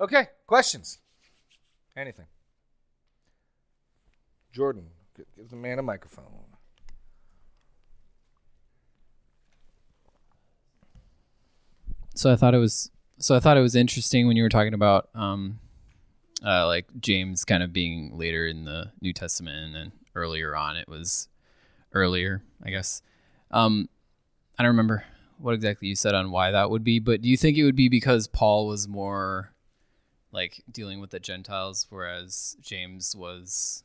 Okay, questions? Anything? Jordan, give the man a microphone. So I thought it was so I thought it was interesting when you were talking about um uh like James kind of being later in the New Testament and then earlier on it was earlier, I guess. Um I don't remember what exactly you said on why that would be, but do you think it would be because Paul was more like dealing with the Gentiles whereas James was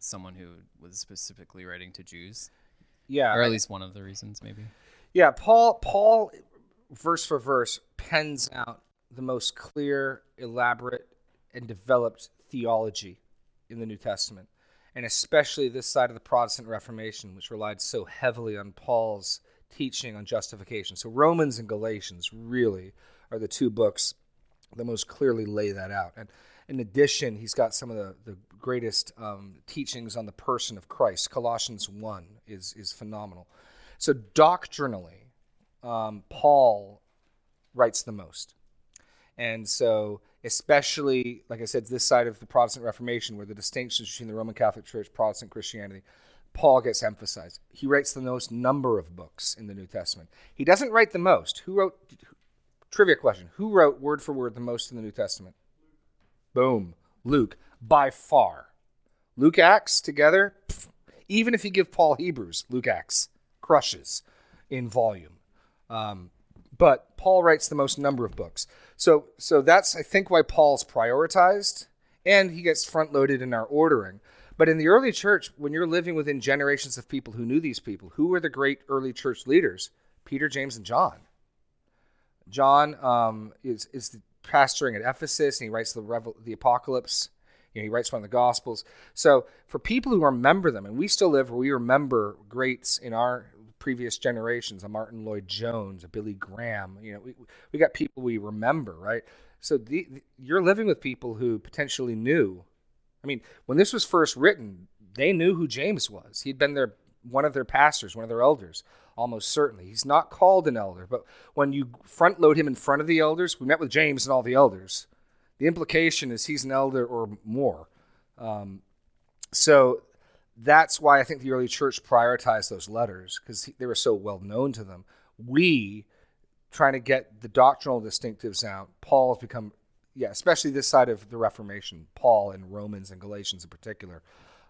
someone who was specifically writing to Jews? Yeah, Or I- at least one of the reasons maybe. Yeah, Paul Paul verse for verse pens out the most clear, elaborate, and developed theology in the New Testament. And especially this side of the Protestant Reformation, which relied so heavily on Paul's teaching on justification. So Romans and Galatians really are the two books that most clearly lay that out. And in addition, he's got some of the, the greatest um, teachings on the person of Christ. Colossians 1 is, is phenomenal. So doctrinally, um, Paul writes the most. And so, especially, like I said, this side of the Protestant Reformation, where the distinctions between the Roman Catholic Church, Protestant Christianity, Paul gets emphasized. He writes the most number of books in the New Testament. He doesn't write the most. Who wrote, trivia question, who wrote word for word the most in the New Testament? Boom. Luke, by far. Luke Acts together, pff, even if you give Paul Hebrews, Luke Acts crushes in volume. Um, but Paul writes the most number of books. So, so that's I think why Paul's prioritized, and he gets front loaded in our ordering. But in the early church, when you're living within generations of people who knew these people, who were the great early church leaders? Peter, James, and John. John um, is is pastoring at Ephesus, and he writes the Revel- the Apocalypse. You know, he writes one of the Gospels. So for people who remember them, and we still live where we remember greats in our previous generations, a Martyn Lloyd-Jones, a Billy Graham. You know, we we got people we remember, right? So the, the- you're living with people who potentially knew. I mean, when this was first written, they knew who James was. He'd been their one of their pastors, one of their elders, almost certainly. He's not called an elder, but when you front load him in front of the elders, we met with James and all the elders. The implication is he's an elder or more. Um, so that's why I think the early church prioritized those letters because they were so well known to them. We trying to get the doctrinal distinctives out. Paul has become, yeah, especially this side of the Reformation. Paul and Romans and Galatians in particular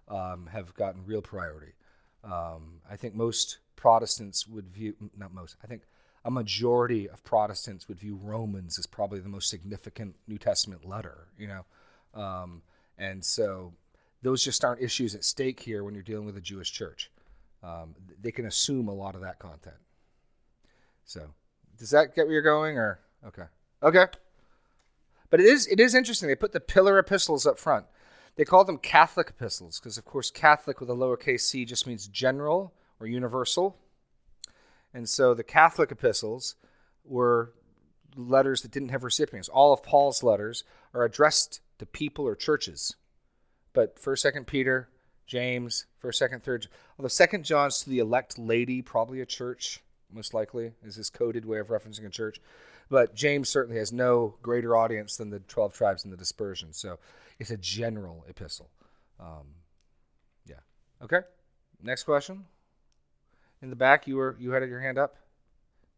um, have gotten real priority. Um, I think most Protestants would view, not most, I think a majority of Protestants would view Romans as probably the most significant New Testament letter, you know. Um, and so those just aren't issues at stake here when you're dealing with a Jewish church. Um, they can assume a lot of that content. So, does that get where you're going, or okay, okay? But it is it is interesting. They put the pillar epistles up front. They call them Catholic epistles because, of course, Catholic with a lowercase c just means general or universal. And so the Catholic epistles were letters that didn't have recipients. All of Paul's letters are addressed to people or churches. But First, Second Peter, James, First, Second, Third, although Second John's to the elect lady, probably a church, most likely, is his coded way of referencing a church. But James certainly has no greater audience than the twelve tribes in the dispersion. So it's a general epistle. Um, yeah. Okay. Next question. In the back, you were you had your hand up,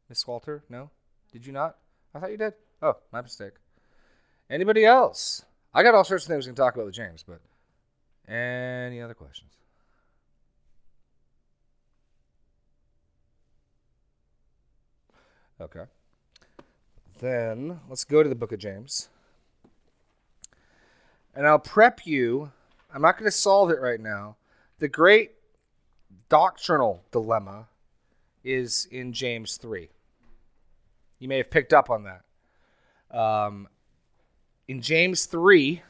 Miss Walter. No, did you not? I thought you did. Oh, my mistake. Anybody else? I got all sorts of things we can talk about with James, but any other questions? Okay. Then let's go to the book of James. And I'll prep you. I'm not going to solve it right now. The great doctrinal dilemma is in James 3. You may have picked up on that. Um, in James 3,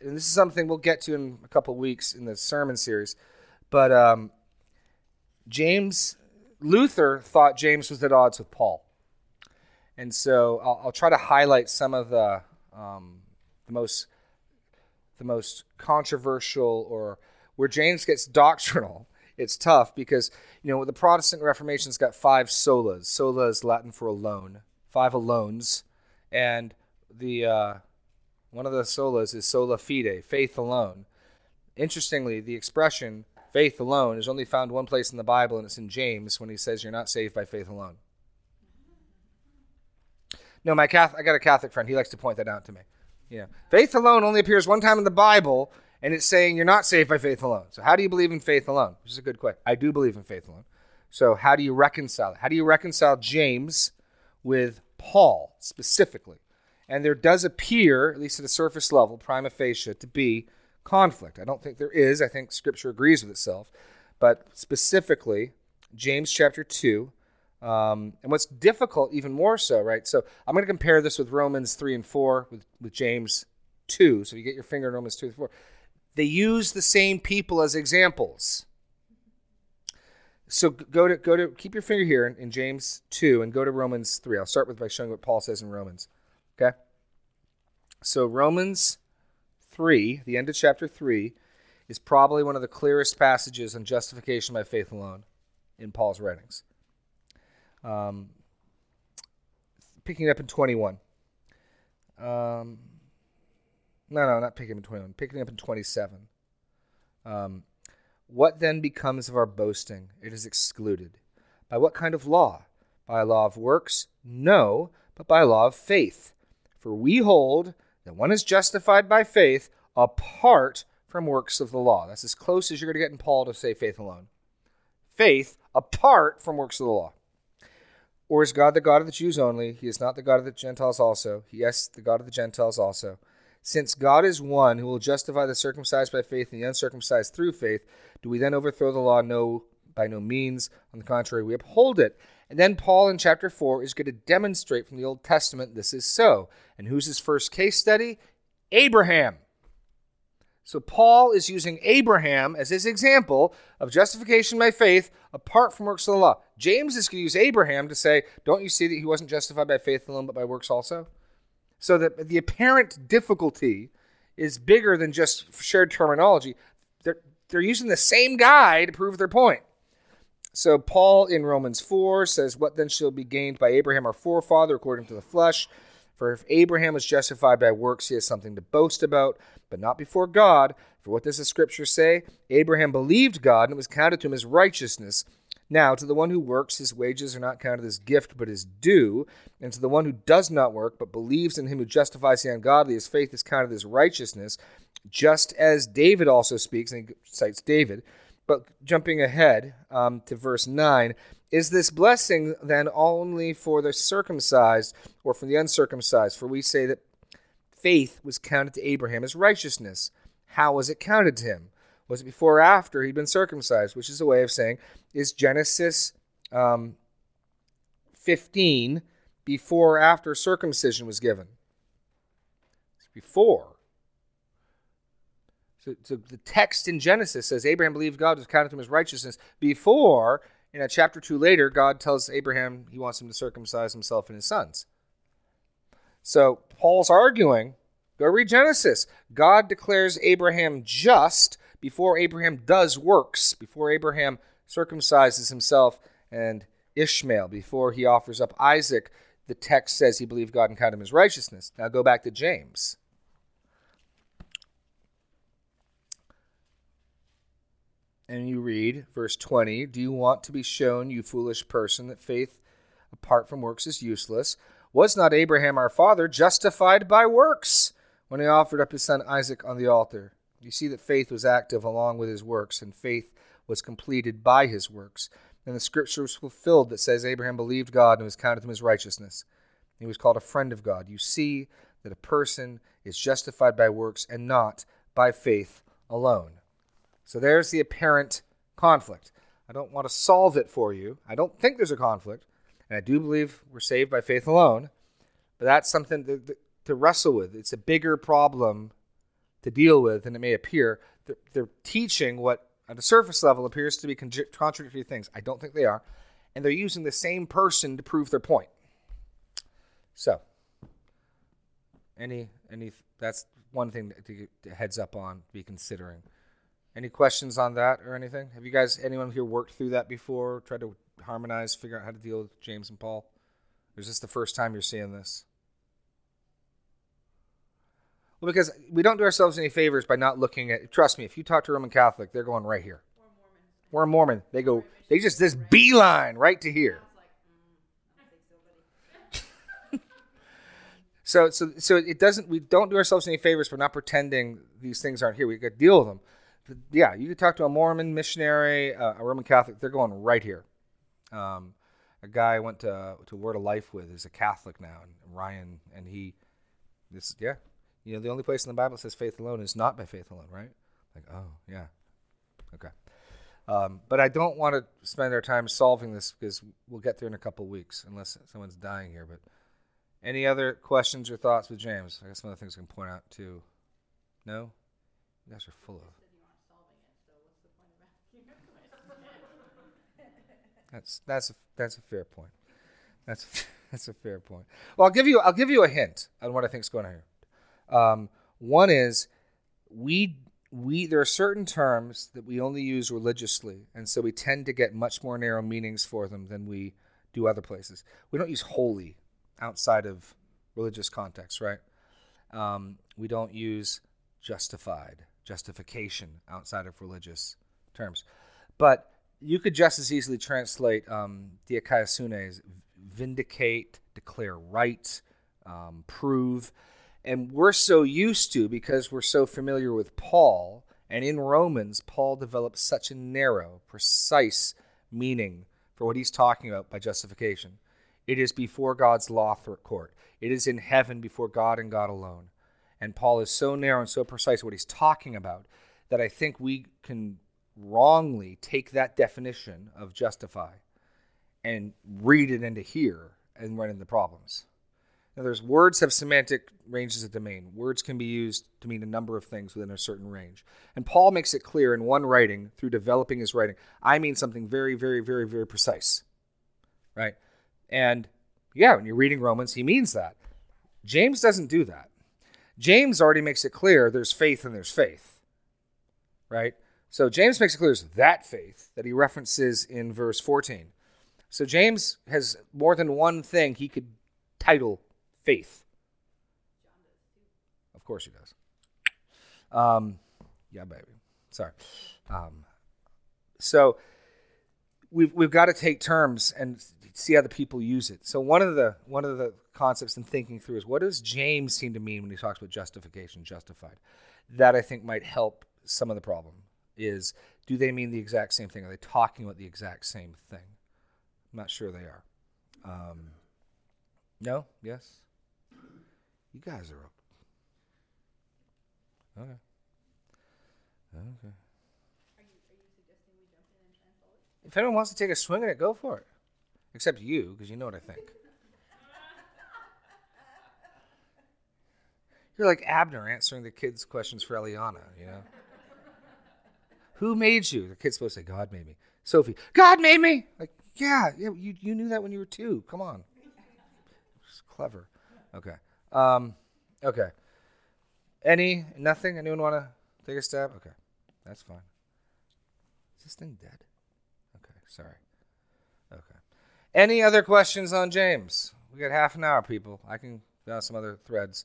and this is something we'll get to in a couple weeks in the sermon series, but um, James, Luther thought James was at odds with Paul. And so I'll, I'll try to highlight some of the, um, the most the most controversial or where James gets doctrinal. It's tough because you know the Protestant Reformation's got five solas. Sola is Latin for alone, five alones, and the uh, one of the solas is sola fide, faith alone. Interestingly, the expression faith alone is only found one place in the Bible, and it's in James when he says you're not saved by faith alone. No, my Catholic, I got a Catholic friend. He likes to point that out to me. Yeah, faith alone only appears one time in the Bible, and it's saying you're not saved by faith alone. So how do you believe in faith alone? Which is a good question. I do believe in faith alone. So how do you reconcile it? How do you reconcile James with Paul specifically? And there does appear, at least at a surface level, prima facie, to be conflict. I don't think there is. I think Scripture agrees with itself. But specifically, James chapter 2, um, and what's difficult, even more so, right? So I'm going to compare this with Romans 3 and 4, with, with James 2. So you get your finger in Romans 2 and 4. They use the same people as examples. So go to go to keep your finger here in, James 2 and go to Romans 3. I'll start with by showing what Paul says in Romans. Okay? So Romans 3, the end of chapter 3, is probably one of the clearest passages on justification by faith alone in Paul's writings. Um, picking up in 21. Um, no, no, not picking up in 21. Picking up in 27. Um, what then becomes of our boasting? It is excluded. By what kind of law? By a law of works? No, but by a law of faith. For we hold that one is justified by faith apart from works of the law. That's as close as you're going to get in Paul to say faith alone. Faith apart from works of the law. Or is God the God of the Jews only? He is not the God of the Gentiles also. Yes, the God of the Gentiles also. Since God is one who will justify the circumcised by faith and the uncircumcised through faith, do we then overthrow the law? No, by no means. On the contrary, we uphold it. And then Paul in chapter 4 is going to demonstrate from the Old Testament this is so. And who's his first case study? Abraham. So Paul is using Abraham as his example of justification by faith apart from works of the law. James is going to use Abraham to say, Don't you see that he wasn't justified by faith alone, but by works also? So that the apparent difficulty is bigger than just shared terminology. They're, they're using the same guy to prove their point. So Paul in Romans 4 says, What then shall be gained by Abraham our forefather according to the flesh? For if Abraham was justified by works, he has something to boast about, but not before God. For what does the scripture say? Abraham believed God, and it was counted to him as righteousness. Now, to the one who works, his wages are not counted as gift, but as due. And to the one who does not work, but believes in him who justifies the ungodly, his faith is counted as righteousness. Just as David also speaks, and he cites David. But jumping ahead um, to verse 9, is this blessing then only for the circumcised or for the uncircumcised? For we say that faith was counted to Abraham as righteousness. How was it counted to him? Was it before or after he'd been circumcised? Which is a way of saying, is Genesis um, 15 before or after circumcision was given? It's before. So, so, the text in Genesis says Abraham believed God was counted to him as righteousness before in a chapter 2 later, God tells Abraham he wants him to circumcise himself and his sons. So Paul's arguing go read Genesis. God declares Abraham just before Abraham does works, before Abraham circumcises himself and Ishmael, before he offers up Isaac. The text says he believed God and counted him as righteousness. Now go back to James. and you read verse 20 Do you want to be shown, you foolish person, that faith apart from works is useless? Was not Abraham our father justified by works when he offered up his son Isaac on the altar? You see that faith was active along with his works, and faith was completed by his works. And the scripture was fulfilled that says Abraham believed God and was counted him as righteousness. He was called a friend of God. You see that a person is justified by works and not by faith alone. So there's the apparent conflict. I don't want to solve it for you. I don't think there's a conflict. And I do believe we're saved by faith alone. But that's something to, to wrestle with. It's a bigger problem to deal with than it may appear. They're, they're teaching what, on the surface level, appears to be contradictory things. I don't think they are. And they're using the same person to prove their point. So, any, any, that's one thing to get heads up on, be considering. Any questions on that or anything? Have you guys, anyone here worked through that before? Tried to harmonize, figure out how to deal with James and Paul? Or is this the first time you're seeing this? Well, because we don't do ourselves any favors by not looking at. Trust me, if you talk to a Roman Catholic, they're going right here. A Mormon. They go. They just this beeline right to here. so so so it doesn't. We don't do ourselves any favors for not pretending these things aren't here. We got to deal with them. But yeah, you could talk to a Mormon missionary, uh, a Roman Catholic. They're going right here. Um, a guy I went to to Word of Life with is a Catholic now, and Ryan, and he, this yeah, you know, the only place in the Bible says faith alone is not by faith alone, right? Like, oh yeah, okay. Um, but I don't want to spend our time solving this because we'll get there in a couple weeks, unless someone's dying here. But any other questions or thoughts with James? I guess some other things I can point out too. No, you guys are full of. That's that's a, that's a fair point. That's a, that's a fair point. Well, I'll give you I'll give you a hint on what I think is going on here. Um, one is we we there are certain terms that we only use religiously, and so we tend to get much more narrow meanings for them than we do other places. We don't use holy outside of religious context, right? Um, we don't use justified, justification outside of religious terms, but you could just as easily translate um, dikaiosune as vindicate, declare right, um, prove. And we're so used to, because we're so familiar with Paul, and in Romans, Paul develops such a narrow, precise meaning for what he's talking about by justification. It is before God's law court, it is in heaven before God and God alone. And Paul is so narrow and so precise what he's talking about that I think we can wrongly take that definition of justify and read it into here and run into problems. Now, there's words have semantic ranges of domain. Words can be used to mean a number of things within a certain range. And Paul makes it clear in one writing through developing his writing. I mean something very, very, very, very precise. Right? And yeah, when you're reading Romans, he means that. James doesn't do that. James already makes it clear there's faith and there's faith. Right? So James makes it clear it's that faith that he references in verse 14. So James has more than one thing he could title faith. Of course he does. Um, yeah, baby. Sorry. Um, so we've we've got to take terms and see how the people use it. So one of the one of the concepts in thinking through is what does James seem to mean when he talks about justification, justified? That I think might help some of the problem is do they mean the exact same thing? Are they talking about the exact same thing? I'm not sure they are. Um, no? Yes? You guys are up. okay. Okay. If anyone wants to take a swing at it, go for it. Except you, because you know what I think. You're like Abner answering the kids' questions for Eliana, you know? Who made you? The kid's supposed to say, God made me. Sophie, God made me. Like, yeah, yeah, you, you knew that when you were two. Come on. It's clever. Okay. Um, okay. Any, nothing? Anyone want to take a stab? Okay. That's fine. Is this thing dead? Okay. Sorry. Okay. Any other questions on James? We got half an hour, people. I can go some other threads,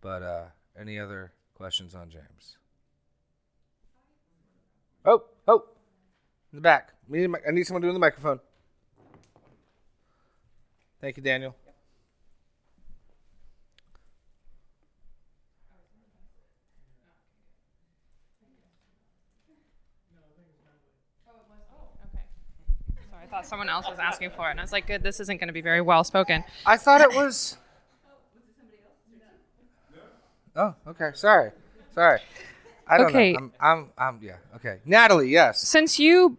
but uh, any other questions on James? Oh, oh, in the back. Me I need someone doing the microphone. Thank you, Daniel. Thought someone else was asking for it, and I was like, "Good, this isn't going to be very well spoken." I thought it was. Oh, okay. Sorry, sorry. I don't Okay. know. I'm, I'm, I'm, yeah. Okay. Natalie, yes. Since you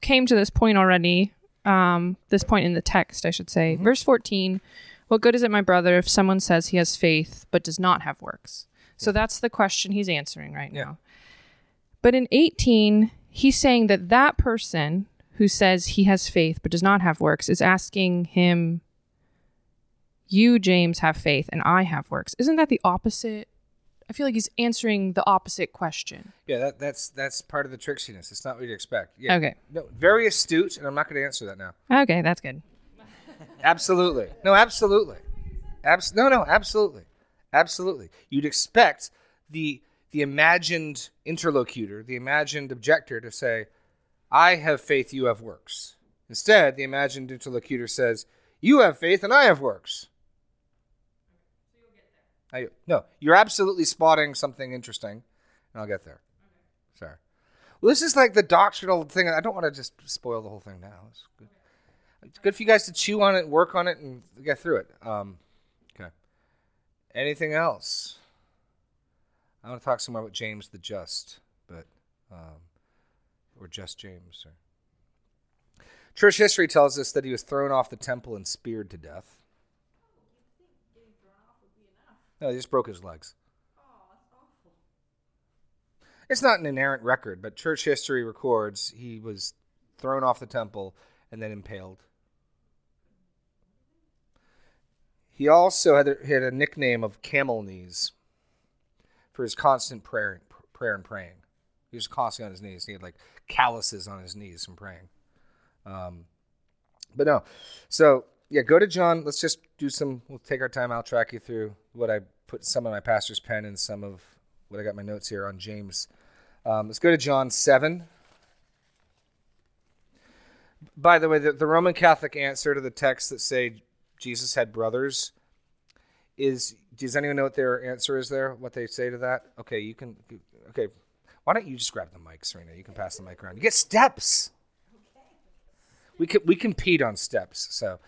came to this point already, um, this point in the text, I should say, Mm-hmm. verse fourteen. What good is it, my brother, if someone says he has faith but does not have works? So that's the question he's answering right Yeah. now. But in 18, he's saying that that person who says he has faith but does not have works is asking him, You, James, have faith and I have works. Isn't that the opposite? I feel like he's answering the opposite question. Yeah, that, that's that's part of the tricksiness. It's not what you'd expect. Yeah. Okay. No, very astute, and I'm not going to answer that now. Okay, that's good. Absolutely. No, absolutely. Abs- no, no, absolutely. Absolutely. You'd expect the the imagined interlocutor, the imagined objector to say, I have faith, you have works. Instead, the imagined interlocutor says, You have faith and I have works. I, no, you're absolutely spotting something interesting, and I'll get there. Sorry. Well, this is like the doctrinal thing. I don't want to just spoil the whole thing now. It's good. It's good for you guys to chew on it, work on it, and get through it. Um, okay. Anything else? I want to talk some more about James the Just, but um, or just James. Or... Church history tells us that he was thrown off the temple and speared to death. No, he just broke his legs. It's not an inerrant record, but church history records he was thrown off the temple and then impaled. He also had a, had a nickname of camel knees for his constant prayer, prayer and praying. He was constantly on his knees. He had like calluses on his knees from praying. Um, but no, so yeah, go to John. Let's just do some. We'll take our time. I'll track you through what I put some of my pastor's pen and some of what I got my notes here on James. Um, let's go to John seven. By the way, the, the Roman Catholic answer to the texts that say Jesus had brothers is does anyone know what their answer is there? What they say to that? Okay, you can. Okay, why don't you just grab the mic, Serena? You can pass the mic around. You get steps. We can we compete on steps. So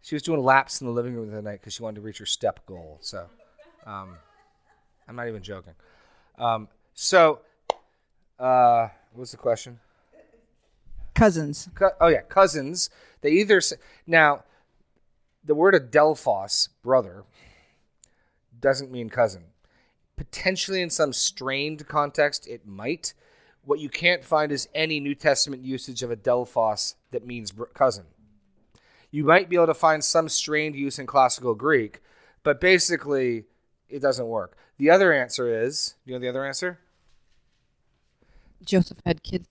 she was doing laps in the living room the other night because she wanted to reach her step goal. So um, I'm not even joking. Um, so uh, what was the question? Cousins. Co- oh yeah, cousins. They either say, now the word adelphos, brother, doesn't mean cousin. Potentially in some strained context, it might. What you can't find is any New Testament usage of adelphos that means cousin. You might be able to find some strained use in classical Greek, but basically it doesn't work. The other answer is, you know the other answer? Joseph had kids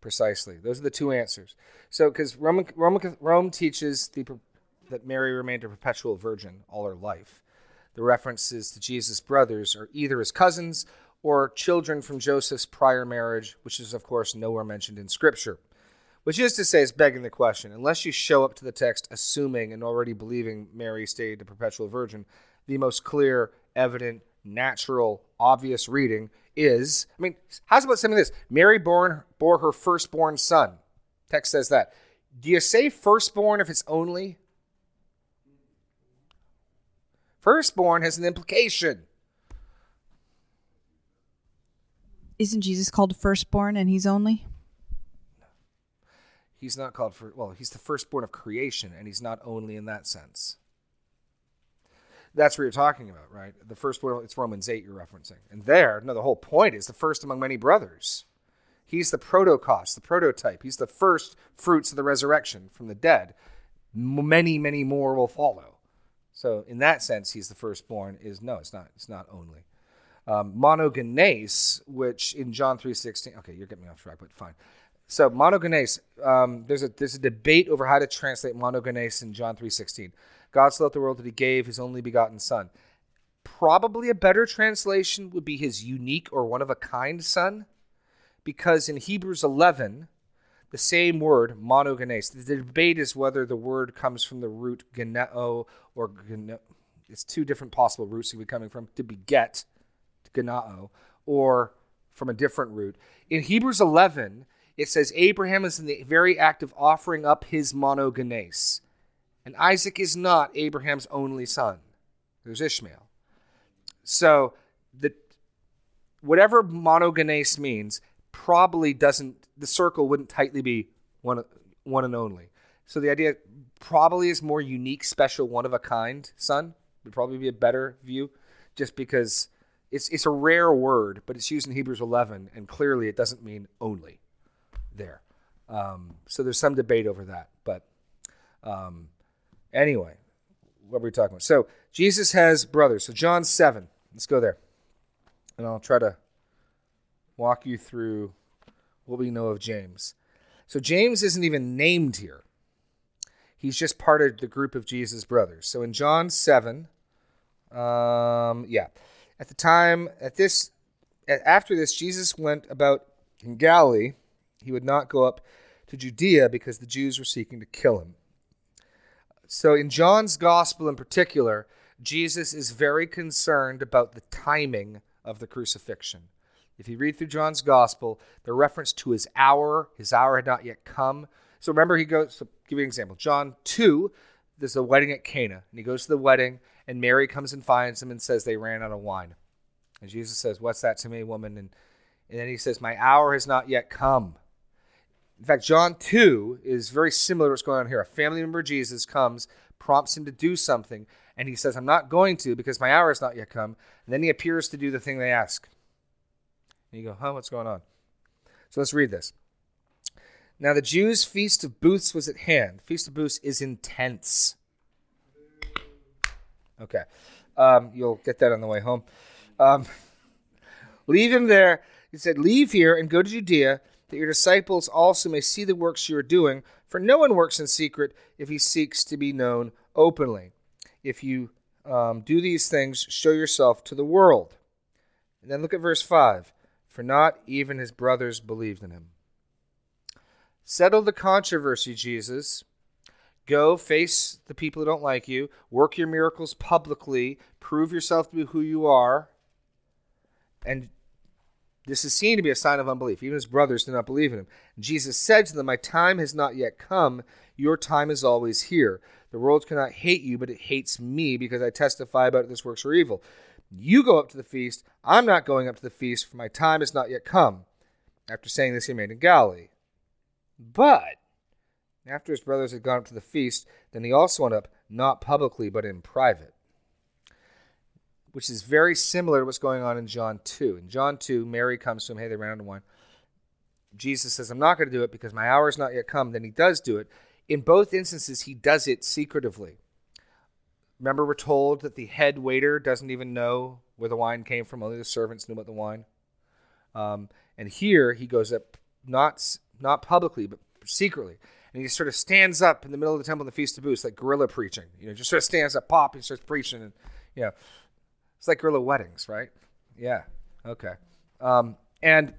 Precisely. Those are the two answers. So, because Roman, Roman, Rome teaches the, that Mary remained a perpetual virgin all her life. The references to Jesus' brothers are either his cousins or children from Joseph's prior marriage, which is, of course, nowhere mentioned in Scripture. Which is to say, is begging the question unless you show up to the text assuming and already believing Mary stayed a perpetual virgin, the most clear, evident, natural, obvious reading is I mean, how's about something this? Mary born, bore her firstborn son. Text says that. Do you say firstborn if it's only? Firstborn has an implication. Isn't Jesus called firstborn and he's only? He's not called for, well, he's the firstborn of creation, and he's not only in that sense. That's what you're talking about, right? The firstborn, it's Romans 8 you're referencing. And there, no, the whole point is the first among many brothers. He's the prototokos, the prototype. He's the first fruits of the resurrection from the dead. Many, many more will follow. So in that sense, he's the firstborn. Is no, it's not. It's not only um, monogenes, which in John three sixteen. Okay, you're getting me off track, but fine. So monogenes. Um, there's a there's a debate over how to translate monogenes in John three sixteen. God so loved the world that He gave His only begotten Son. Probably a better translation would be His unique or one of a kind Son, because in Hebrews eleven the same word, monogenes. The debate is whether the word comes from the root geneo or gene- it's two different possible roots it could be coming from to beget, genao, or from a different root. In Hebrews 11, it says Abraham is in the very act of offering up his monogenes. And Isaac is not Abraham's only son. There's Ishmael. So the whatever monogenes means probably doesn't the circle wouldn't tightly be one one and only. So the idea probably is more unique, special, one of a kind son would probably be a better view, just because it's it's a rare word, but it's used in Hebrews 11, and clearly it doesn't mean only there. Um, so there's some debate over that, but um, anyway, what were we talking about? So Jesus has brothers. So John 7, let's go there, and I'll try to walk you through what we know of James. So James isn't even named here. He's just part of the group of Jesus' brothers. So in John 7, um, yeah, At the time, at this, after this, Jesus went about in Galilee. He would not go up to Judea because the Jews were seeking to kill him. So, in John's gospel in particular, Jesus is very concerned about the timing of the crucifixion. If you read through John's gospel, the reference to his hour, his hour had not yet come. So remember, he goes, so give you an example. John 2, there's a wedding at Cana, and he goes to the wedding, and Mary comes and finds him and says they ran out of wine. And Jesus says, What's that to me, woman? And, and then he says, My hour has not yet come. In fact, John 2 is very similar to what's going on here. A family member of Jesus comes, prompts him to do something, and he says, I'm not going to because my hour has not yet come. And then he appears to do the thing they ask. And you go, huh, what's going on? So let's read this. Now the Jews' feast of booths was at hand. Feast of booths is intense. Okay. Um, you'll get that on the way home. Um, leave him there. He said, Leave here and go to Judea, that your disciples also may see the works you are doing. For no one works in secret if he seeks to be known openly. If you um, do these things, show yourself to the world. And then look at verse 5 for not even his brothers believed in him. Settle the controversy, Jesus. Go face the people who don't like you, work your miracles publicly, prove yourself to be who you are. And this is seen to be a sign of unbelief. Even his brothers do not believe in him. Jesus said to them, My time has not yet come. Your time is always here. The world cannot hate you, but it hates me because I testify about this works are evil. You go up to the feast. I'm not going up to the feast, for my time is not yet come. After saying this, he remained in Galilee. But after his brothers had gone up to the feast, then he also went up, not publicly, but in private. Which is very similar to what's going on in John 2. In John 2, Mary comes to him, hey, they ran of wine. Jesus says, I'm not going to do it because my hour is not yet come. Then he does do it. In both instances, he does it secretively. Remember, we're told that the head waiter doesn't even know where the wine came from. Only the servants knew about the wine. Um, and here he goes up, not not publicly, but secretly, and he sort of stands up in the middle of the temple in the Feast of Booths, like guerrilla preaching. You know, just sort of stands up, pop, he starts preaching, and you know, it's like guerrilla weddings, right? Yeah. Okay. Um, and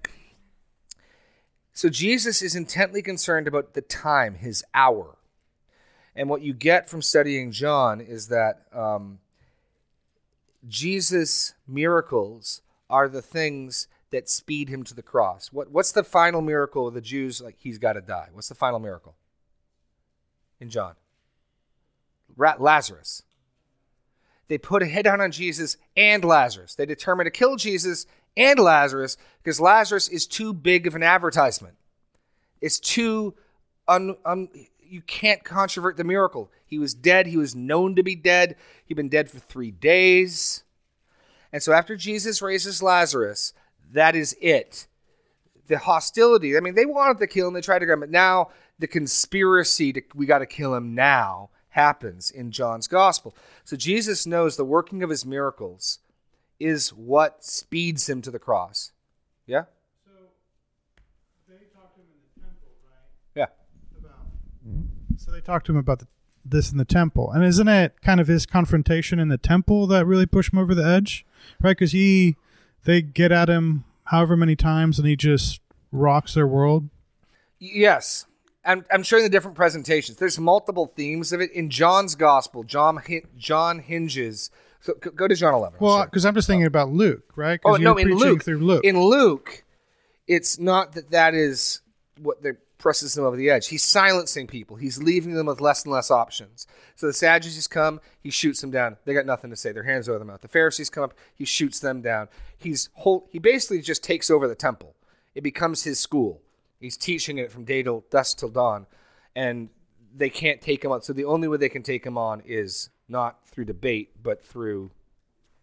so Jesus is intently concerned about the time, his hour. And what you get from studying John is that um, Jesus' miracles are the things that speed him to the cross. What, what's the final miracle of the Jews? Like, he's got to die. What's the final miracle in John? Ra- Lazarus. They put a head on Jesus and Lazarus. They determined to kill Jesus and Lazarus because Lazarus is too big of an advertisement. It's too un, un, you can't controvert the miracle. He was dead. He was known to be dead. He'd been dead for three days. And so after Jesus raises Lazarus, that is it. The hostility, I mean, they wanted to kill him. They tried to grab him. But now the conspiracy to, we got to kill him now happens in John's gospel. So Jesus knows the working of his miracles is what speeds him to the cross. Yeah? So they talked to him about the, this in the temple, and isn't it kind of his confrontation in the temple that really pushed him over the edge, right? Because he, they get at him however many times, and he just rocks their world. Yes, I'm, I'm showing the different presentations. There's multiple themes of it in John's gospel. John John hinges. So go to John 11. Well, because I'm just thinking about Luke, right? Oh no, in Luke, through Luke, in Luke, it's not that that is what they're presses them over the edge. He's silencing people. He's leaving them with less and less options. So the Sadducees come, he shoots them down. They got nothing to say. Their hands over their mouth. The Pharisees come up, he shoots them down. He's whole, he basically just takes over the temple. It becomes his school. He's teaching it from day till dusk till dawn, and they can't take him on. So the only way they can take him on is not through debate, but through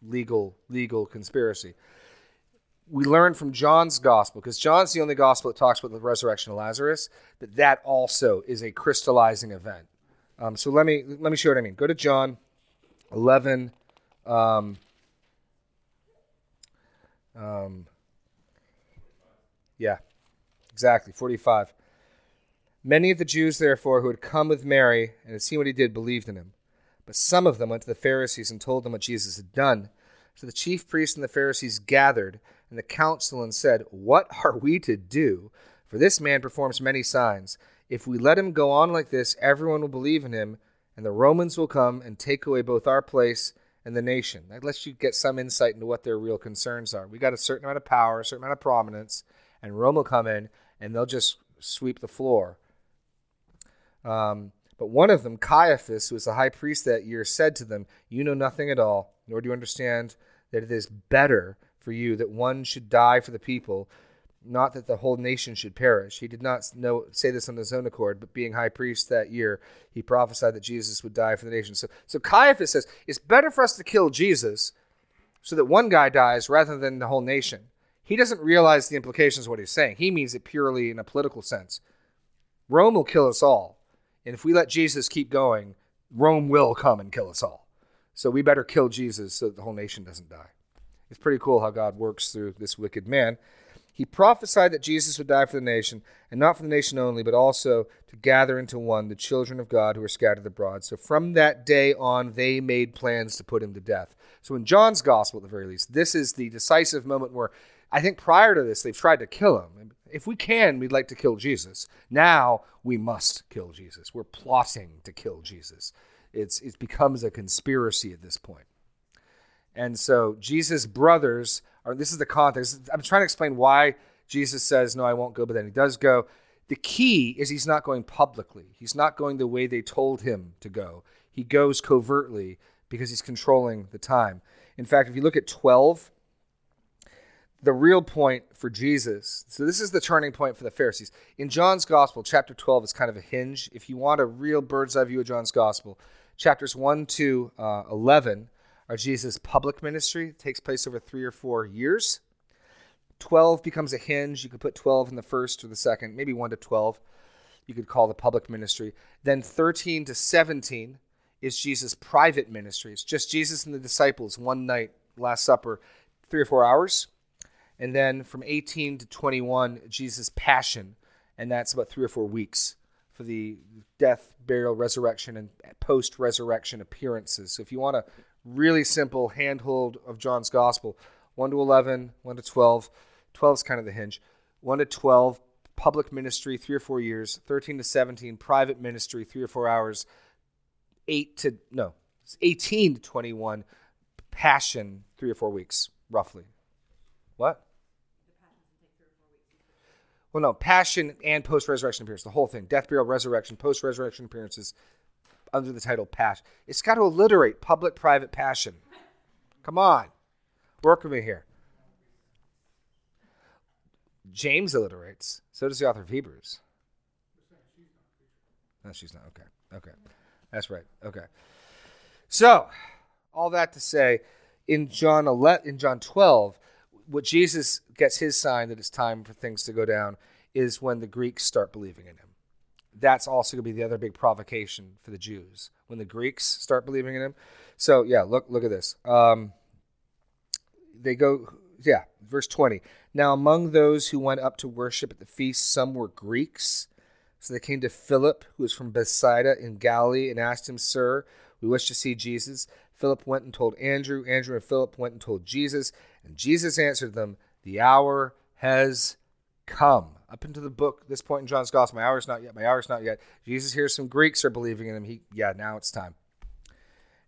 legal legal conspiracy we learn from John's gospel, because John's the only gospel that talks about the resurrection of Lazarus, that that also is a crystallizing event. Um, so let me let me show what I mean. Go to John 11. Um, um, yeah, exactly, 45. Many of the Jews, therefore, who had come with Mary and had seen what he did, believed in him. But some of them went to the Pharisees and told them what Jesus had done. So the chief priests and the Pharisees gathered and the council and said, What are we to do? For this man performs many signs. If we let him go on like this, everyone will believe in him, and the Romans will come and take away both our place and the nation. That lets you get some insight into what their real concerns are. We got a certain amount of power, a certain amount of prominence, and Rome will come in and they'll just sweep the floor. Um, but one of them, Caiaphas, who was the high priest that year, said to them, You know nothing at all, nor do you understand that it is better for you that one should die for the people, not that the whole nation should perish. He did not know, say this on his own accord, but being high priest that year, he prophesied that Jesus would die for the nation. So, so Caiaphas says, It's better for us to kill Jesus so that one guy dies rather than the whole nation. He doesn't realize the implications of what he's saying. He means it purely in a political sense. Rome will kill us all. And if we let Jesus keep going, Rome will come and kill us all. So we better kill Jesus so that the whole nation doesn't die. It's pretty cool how God works through this wicked man. He prophesied that Jesus would die for the nation, and not for the nation only, but also to gather into one the children of God who are scattered abroad. So from that day on, they made plans to put him to death. So in John's gospel, at the very least, this is the decisive moment where I think prior to this, they've tried to kill him. If we can, we'd like to kill Jesus. Now we must kill Jesus. We're plotting to kill Jesus. It's, it becomes a conspiracy at this point. And so Jesus' brothers are, this is the context. I'm trying to explain why Jesus says, No, I won't go, but then he does go. The key is he's not going publicly. He's not going the way they told him to go. He goes covertly because he's controlling the time. In fact, if you look at 12, the real point for Jesus. So this is the turning point for the Pharisees. In John's Gospel, chapter 12 is kind of a hinge. If you want a real bird's eye view of John's Gospel, chapters 1 to uh, 11 are Jesus' public ministry. Takes place over three or four years. 12 becomes a hinge. You could put 12 in the first or the second, maybe 1 to 12. You could call the public ministry. Then 13 to 17 is Jesus' private ministry. It's just Jesus and the disciples one night, Last Supper, three or four hours. And then from 18 to 21, Jesus' passion, and that's about three or four weeks for the death, burial, resurrection, and post resurrection appearances. So if you want a really simple handhold of John's gospel, 1 to 11, 1 to 12, 12 is kind of the hinge. 1 to 12, public ministry, three or four years. 13 to 17, private ministry, three or four hours. 8 to, no, 18 to 21, passion, three or four weeks, roughly. What? Well, no, passion and post resurrection appearance, the whole thing. Death, burial, resurrection, post resurrection appearances under the title passion. It's got to alliterate public, private, passion. Come on. Work with me here. James alliterates. So does the author of Hebrews. No, she's not. Okay. Okay. That's right. Okay. So, all that to say, in John 11, in John 12, what Jesus gets his sign that it's time for things to go down is when the Greeks start believing in him. That's also going to be the other big provocation for the Jews when the Greeks start believing in him. So yeah, look look at this. Um, they go yeah, verse 20. Now among those who went up to worship at the feast, some were Greeks. So they came to Philip, who was from Bethsaida in Galilee, and asked him, Sir, we wish to see Jesus. Philip went and told Andrew. Andrew and Philip went and told Jesus. And Jesus answered them, The hour has come. Up into the book, this point in John's gospel, my hour is not yet, my hour is not yet. Jesus hears some Greeks are believing in him. He, yeah, now it's time.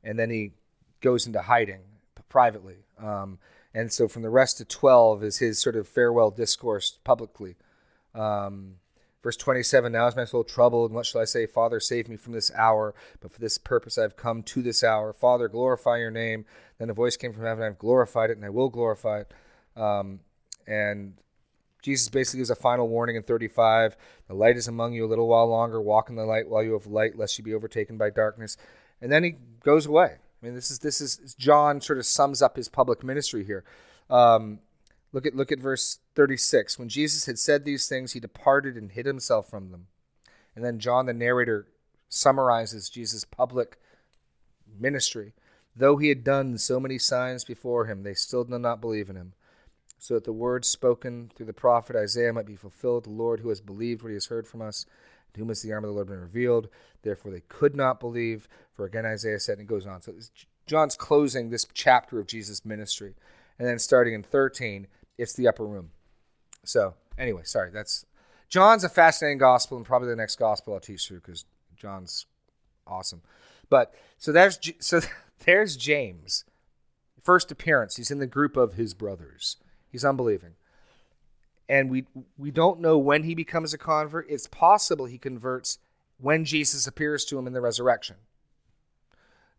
And then he goes into hiding privately. Um, and so from the rest of 12 is his sort of farewell discourse publicly. Um, Verse 27 Now is my soul troubled, what shall I say? Father, save me from this hour. But for this purpose I have come to this hour. Father, glorify your name. Then a voice came from heaven I've glorified it, and I will glorify it. Um, and Jesus basically gives a final warning in 35 The light is among you a little while longer. Walk in the light while you have light, lest you be overtaken by darkness. And then he goes away. I mean, this is this is John sort of sums up his public ministry here. Um, Look at look at verse 36. When Jesus had said these things, he departed and hid himself from them. And then John the narrator summarizes Jesus' public ministry. Though he had done so many signs before him, they still did not believe in him. So that the words spoken through the prophet Isaiah might be fulfilled, the Lord who has believed what he has heard from us, to whom has the arm of the Lord been revealed. Therefore they could not believe. For again Isaiah said, and it goes on. So John's closing this chapter of Jesus' ministry. And then starting in 13, it's the upper room. So, anyway, sorry, that's John's a fascinating gospel and probably the next gospel I'll teach through because John's awesome. But so there's so there's James. First appearance, he's in the group of his brothers. He's unbelieving. And we we don't know when he becomes a convert. It's possible he converts when Jesus appears to him in the resurrection.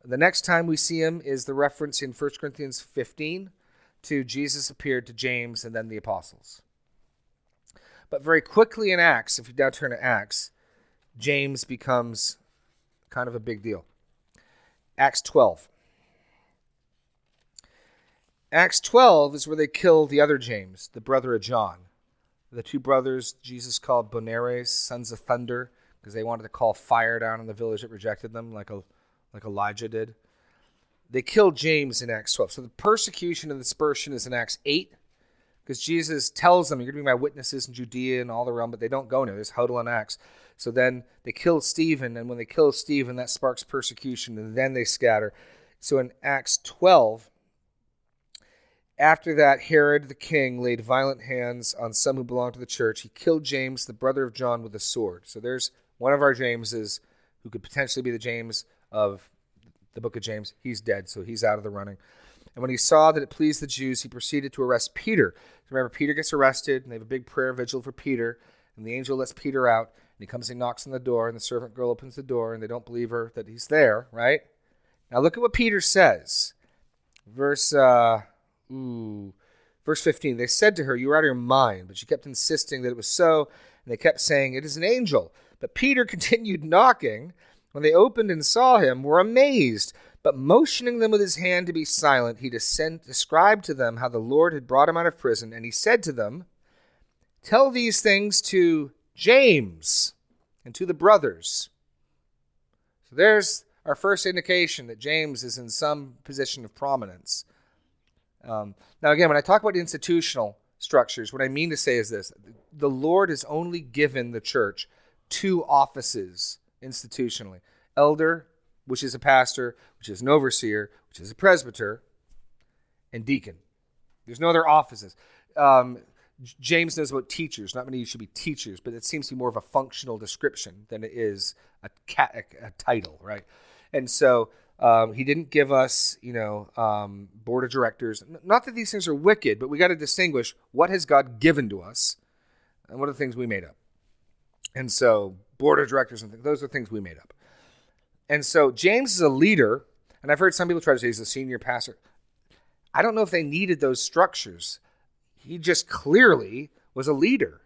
The next time we see him is the reference in 1 Corinthians 15 to Jesus appeared to James and then the apostles. But very quickly in Acts, if you now turn to Acts, James becomes kind of a big deal. Acts 12. Acts 12 is where they kill the other James, the brother of John. The two brothers Jesus called Boanerges, sons of thunder, because they wanted to call fire down on the village that rejected them, like, a, like Elijah did. They killed James in Acts 12. So the persecution and dispersion is in Acts 8, because Jesus tells them, You're going to be my witnesses in Judea and all the realm, but they don't go there. There's huddle in Acts. So then they kill Stephen, and when they kill Stephen, that sparks persecution, and then they scatter. So in Acts 12, after that, Herod the king laid violent hands on some who belonged to the church. He killed James, the brother of John, with a sword. So there's one of our Jameses who could potentially be the James of the book of James. He's dead, so he's out of the running. And when he saw that it pleased the Jews, he proceeded to arrest Peter. Remember, Peter gets arrested, and they have a big prayer vigil for Peter. And the angel lets Peter out, and he comes and knocks on the door, and the servant girl opens the door, and they don't believe her that he's there, right? Now look at what Peter says. Verse uh, Ooh. Verse 15 They said to her, You are out of your mind. But she kept insisting that it was so, and they kept saying, It is an angel. But Peter continued knocking. When they opened and saw him, were amazed. But motioning them with his hand to be silent, he descend, described to them how the Lord had brought him out of prison. And he said to them, Tell these things to James and to the brothers. So there's our first indication that James is in some position of prominence. Um, now, again, when I talk about institutional structures, what I mean to say is this the Lord has only given the church two offices institutionally elder, which is a pastor, which is an overseer, which is a presbyter, and deacon. There's no other offices. Um, James knows about teachers. Not many should be teachers, but it seems to be more of a functional description than it is a, a, a title, right? And so um, he didn't give us, you know, um, board of directors. Not that these things are wicked, but we got to distinguish what has God given to us and what are the things we made up. And so, board of directors and things, those are things we made up. And so, James is a leader, and I've heard some people try to say he's a senior pastor. I don't know if they needed those structures. He just clearly was a leader.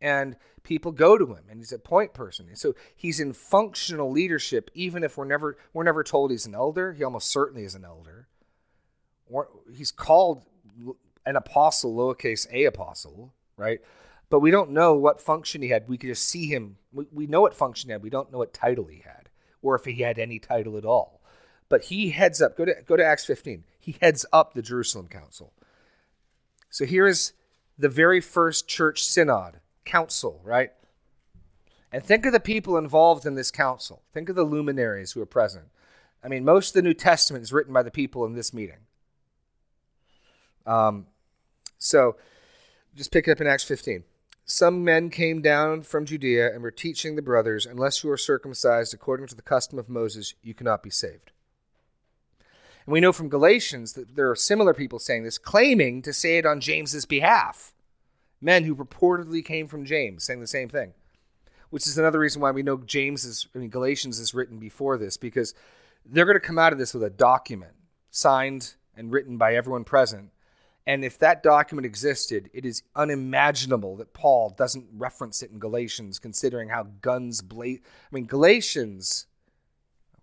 And people go to him and he's a point person. And so he's in functional leadership, even if we're never we're never told he's an elder. He almost certainly is an elder. Or he's called an apostle, lowercase a apostle, right? But we don't know what function he had. We could just see him. We, we know what function he had. We don't know what title he had, or if he had any title at all. But he heads up. Go to go to Acts 15. He heads up the Jerusalem Council. So here is the very first church synod council, right? And think of the people involved in this council. Think of the luminaries who are present. I mean, most of the New Testament is written by the people in this meeting. Um, so just pick it up in Acts 15. Some men came down from Judea and were teaching the brothers, unless you are circumcised according to the custom of Moses, you cannot be saved. And we know from Galatians that there are similar people saying this, claiming to say it on James's behalf men who purportedly came from James saying the same thing. Which is another reason why we know James is, I mean, Galatians is written before this, because they're going to come out of this with a document signed and written by everyone present. And if that document existed, it is unimaginable that Paul doesn't reference it in Galatians, considering how guns blaze. I mean, Galatians,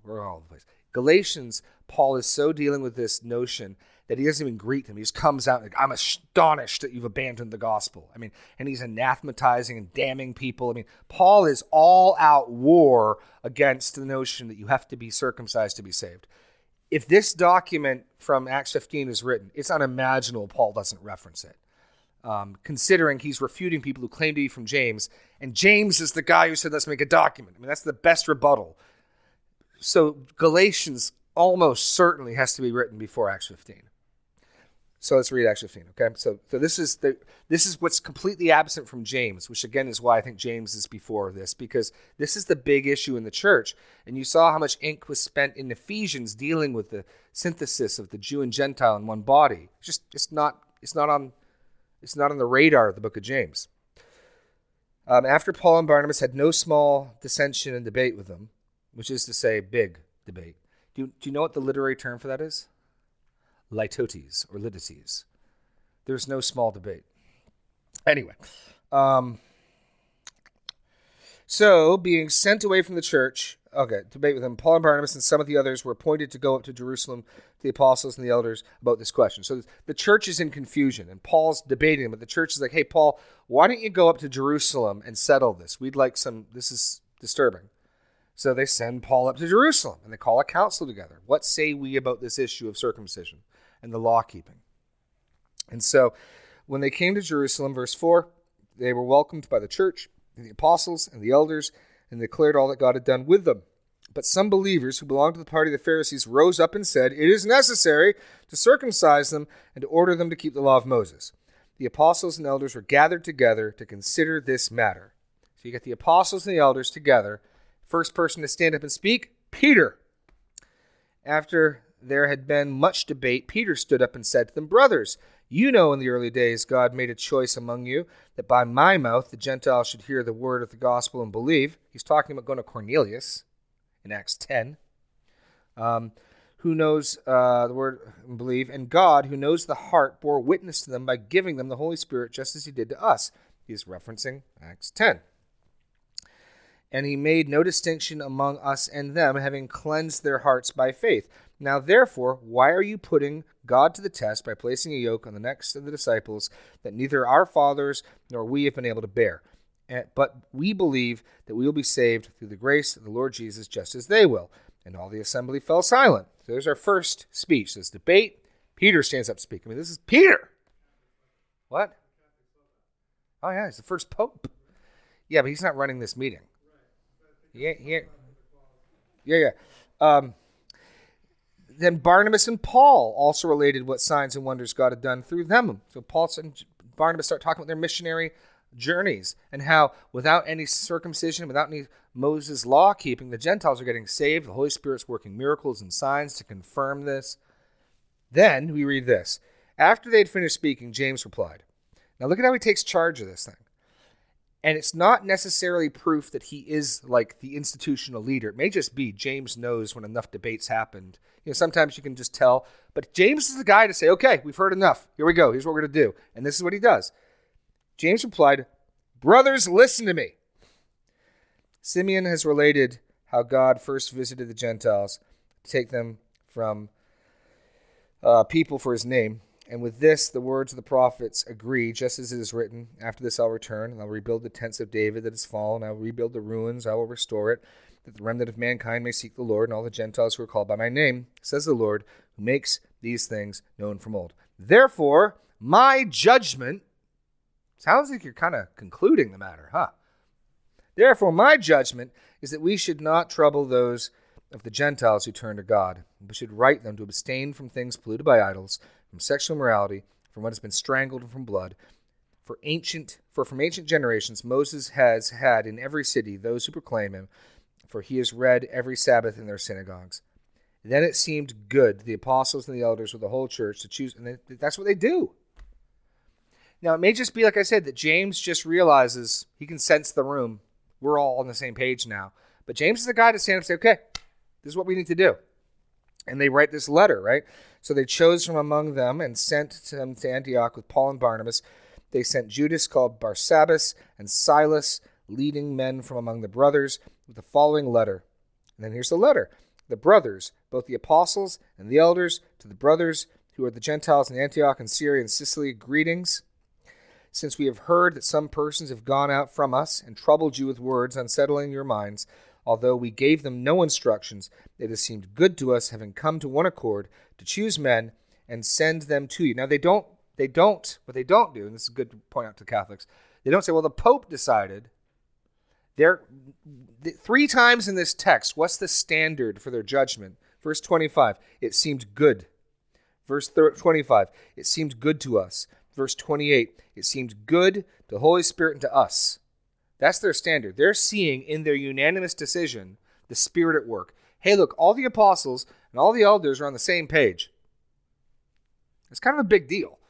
we're all over the place. Galatians, Paul is so dealing with this notion that he doesn't even greet them. He just comes out like, I'm astonished that you've abandoned the gospel. I mean, and he's anathematizing and damning people. I mean, Paul is all out war against the notion that you have to be circumcised to be saved. If this document from Acts 15 is written, it's unimaginable Paul doesn't reference it. Um, considering he's refuting people who claim to be from James, and James is the guy who said, let's make a document. I mean, that's the best rebuttal. So Galatians almost certainly has to be written before Acts 15. So let's read Acts 15. Okay, so so this is the this is what's completely absent from James, which again is why I think James is before this because this is the big issue in the church. And you saw how much ink was spent in Ephesians dealing with the synthesis of the Jew and Gentile in one body. It's just it's not it's not on it's not on the radar of the book of James. Um, after Paul and Barnabas had no small dissension and debate with them, which is to say, big debate. Do do you know what the literary term for that is? Litotes or litites. There's no small debate. Anyway, um, so being sent away from the church, okay, debate with him, Paul and Barnabas and some of the others were appointed to go up to Jerusalem to the apostles and the elders about this question. So the church is in confusion, and Paul's debating them, but the church is like, hey, Paul, why don't you go up to Jerusalem and settle this? We'd like some, this is disturbing. So they send Paul up to Jerusalem and they call a council together. What say we about this issue of circumcision? And the law keeping. And so when they came to Jerusalem, verse 4, they were welcomed by the church and the apostles and the elders and declared all that God had done with them. But some believers who belonged to the party of the Pharisees rose up and said, It is necessary to circumcise them and to order them to keep the law of Moses. The apostles and elders were gathered together to consider this matter. So you get the apostles and the elders together. First person to stand up and speak, Peter. After there had been much debate, Peter stood up and said to them, Brothers, you know in the early days God made a choice among you that by my mouth the Gentiles should hear the word of the gospel and believe. He's talking about going to Cornelius in Acts 10. Um, who knows uh, the word and believe, and God, who knows the heart, bore witness to them by giving them the Holy Spirit just as he did to us. He's referencing Acts 10 and he made no distinction among us and them, having cleansed their hearts by faith. Now, therefore, why are you putting God to the test by placing a yoke on the necks of the disciples that neither our fathers nor we have been able to bear? But we believe that we will be saved through the grace of the Lord Jesus, just as they will. And all the assembly fell silent. So there's our first speech. This debate. Peter stands up to speak. I mean, this is Peter. What? Oh, yeah, he's the first pope. Yeah, but he's not running this meeting. Yeah, yeah, yeah, yeah. Um, then Barnabas and Paul also related what signs and wonders God had done through them. So Paul and Barnabas start talking about their missionary journeys and how without any circumcision, without any Moses law keeping, the Gentiles are getting saved. The Holy Spirit's working miracles and signs to confirm this. Then we read this. After they had finished speaking, James replied. Now look at how he takes charge of this thing. And it's not necessarily proof that he is like the institutional leader. It may just be James knows when enough debates happened. You know, sometimes you can just tell. But James is the guy to say, okay, we've heard enough. Here we go. Here's what we're going to do. And this is what he does. James replied, Brothers, listen to me. Simeon has related how God first visited the Gentiles to take them from uh, people for his name and with this, the words of the prophets agree, just as it is written After this I'll return, and I'll rebuild the tents of David that has fallen. I will rebuild the ruins, I will restore it, that the remnant of mankind may seek the Lord, and all the Gentiles who are called by my name, says the Lord, who makes these things known from old. Therefore, my judgment sounds like you're kind of concluding the matter, huh? Therefore, my judgment is that we should not trouble those of the Gentiles who turn to God, but should write them to abstain from things polluted by idols from sexual immorality, from what has been strangled, from blood. For ancient, for from ancient generations Moses has had in every city those who proclaim him, for he is read every Sabbath in their synagogues. Then it seemed good to the apostles and the elders with the whole church to choose, and that's what they do. Now, it may just be, like I said, that James just realizes he can sense the room. We're all on the same page now. But James is the guy to stand up and say, okay, this is what we need to do. And they write this letter, right? So they chose from among them and sent them to Antioch with Paul and Barnabas. They sent Judas, called Barsabbas, and Silas, leading men from among the brothers, with the following letter. And then here's the letter The brothers, both the apostles and the elders, to the brothers who are the Gentiles in Antioch and Syria and Cilicia, greetings. Since we have heard that some persons have gone out from us and troubled you with words, unsettling your minds, although we gave them no instructions, it has seemed good to us, having come to one accord, to choose men and send them to you. Now they don't they don't what they don't do, and this is good to point out to Catholics, they don't say, well, the Pope decided. There three times in this text, what's the standard for their judgment? Verse 25, it seemed good. Verse thir- 25, it seemed good to us. Verse 28, it seemed good to the Holy Spirit and to us. That's their standard. They're seeing in their unanimous decision the Spirit at work. Hey, look, all the apostles and all the elders are on the same page. It's kind of a big deal.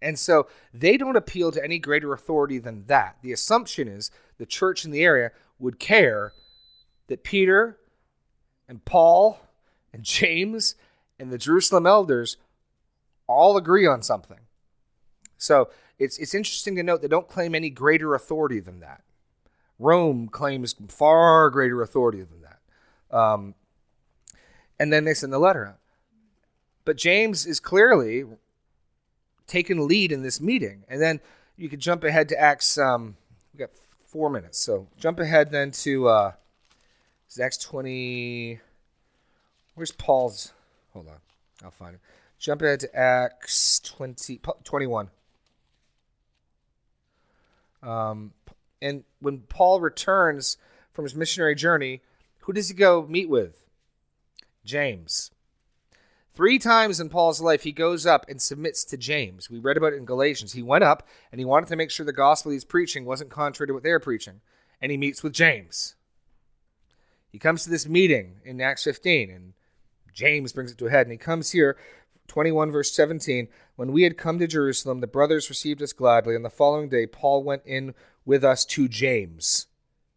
And so they don't appeal to any greater authority than that. The assumption is the church in the area would care that Peter and Paul and James and the Jerusalem elders all agree on something. So it's, it's interesting to note they don't claim any greater authority than that. Rome claims far greater authority than that. Um, and then they send the letter out. But James is clearly taken lead in this meeting. And then you could jump ahead to Acts. Um, we got four minutes, so jump ahead then to uh, Acts twenty. Where's Paul's? Hold on, I'll find it. Jump ahead to Acts 20, 21. Um, and when Paul returns from his missionary journey, who does he go meet with? James. Three times in Paul's life, he goes up and submits to James. We read about it in Galatians. He went up and he wanted to make sure the gospel he's preaching wasn't contrary to what they're preaching. And he meets with James. He comes to this meeting in Acts 15, and James brings it to a head. And he comes here, 21 verse 17. When we had come to Jerusalem, the brothers received us gladly. And the following day, Paul went in with us to James.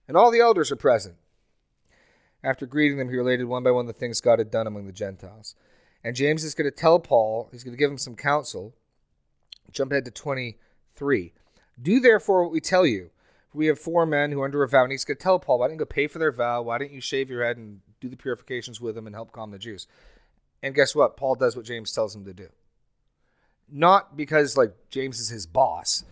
And all the elders are present. After greeting them, he related one by one the things God had done among the Gentiles. And James is going to tell Paul, he's going to give him some counsel. Jump ahead to 23. Do therefore what we tell you. We have four men who are under a vow, and he's going to tell Paul, why didn't you go pay for their vow? Why didn't you shave your head and do the purifications with them and help calm the Jews? And guess what? Paul does what James tells him to do. Not because like James is his boss,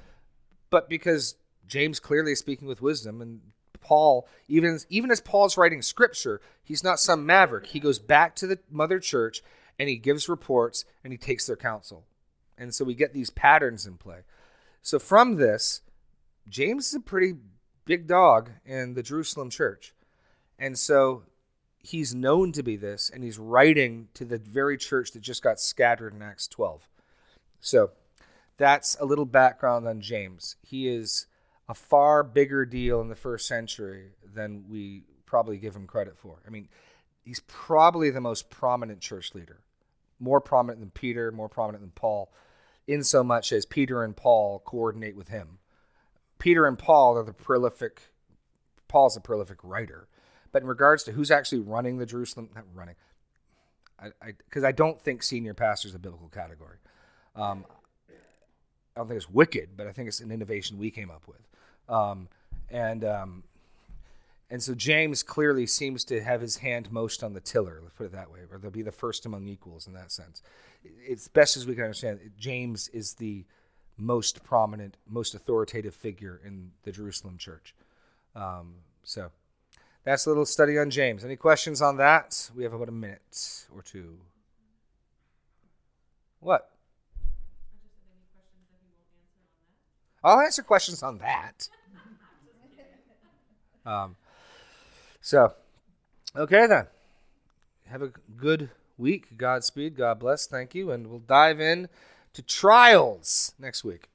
but because James clearly is speaking with wisdom and Paul, even even as Paul's writing scripture, he's not some maverick. He goes back to the mother church and he gives reports and he takes their counsel. And so we get these patterns in play. So from this, James is a pretty big dog in the Jerusalem church. And so he's known to be this, and he's writing to the very church that just got scattered in Acts 12. So that's a little background on James. He is a far bigger deal in the first century than we probably give him credit for. I mean, he's probably the most prominent church leader, more prominent than Peter, more prominent than Paul, in so much as Peter and Paul coordinate with him. Peter and Paul are the prolific, Paul's a prolific writer. But in regards to who's actually running the Jerusalem, not running, because I, I, I, don't think senior pastor is a biblical category. Um, I don't think it's wicked, but I think it's an innovation we came up with. Um, and um, and so James clearly seems to have his hand most on the tiller, let's put it that way, or they'll be the first among equals in that sense. It's best as we can understand, James is the most prominent, most authoritative figure in the Jerusalem church. Um, so that's a little study on James. Any questions on that? We have about a minute or two. What? I'll answer questions on that. Um, so, okay then. Have a good week. Godspeed. God bless. Thank you. And we'll dive in to trials next week.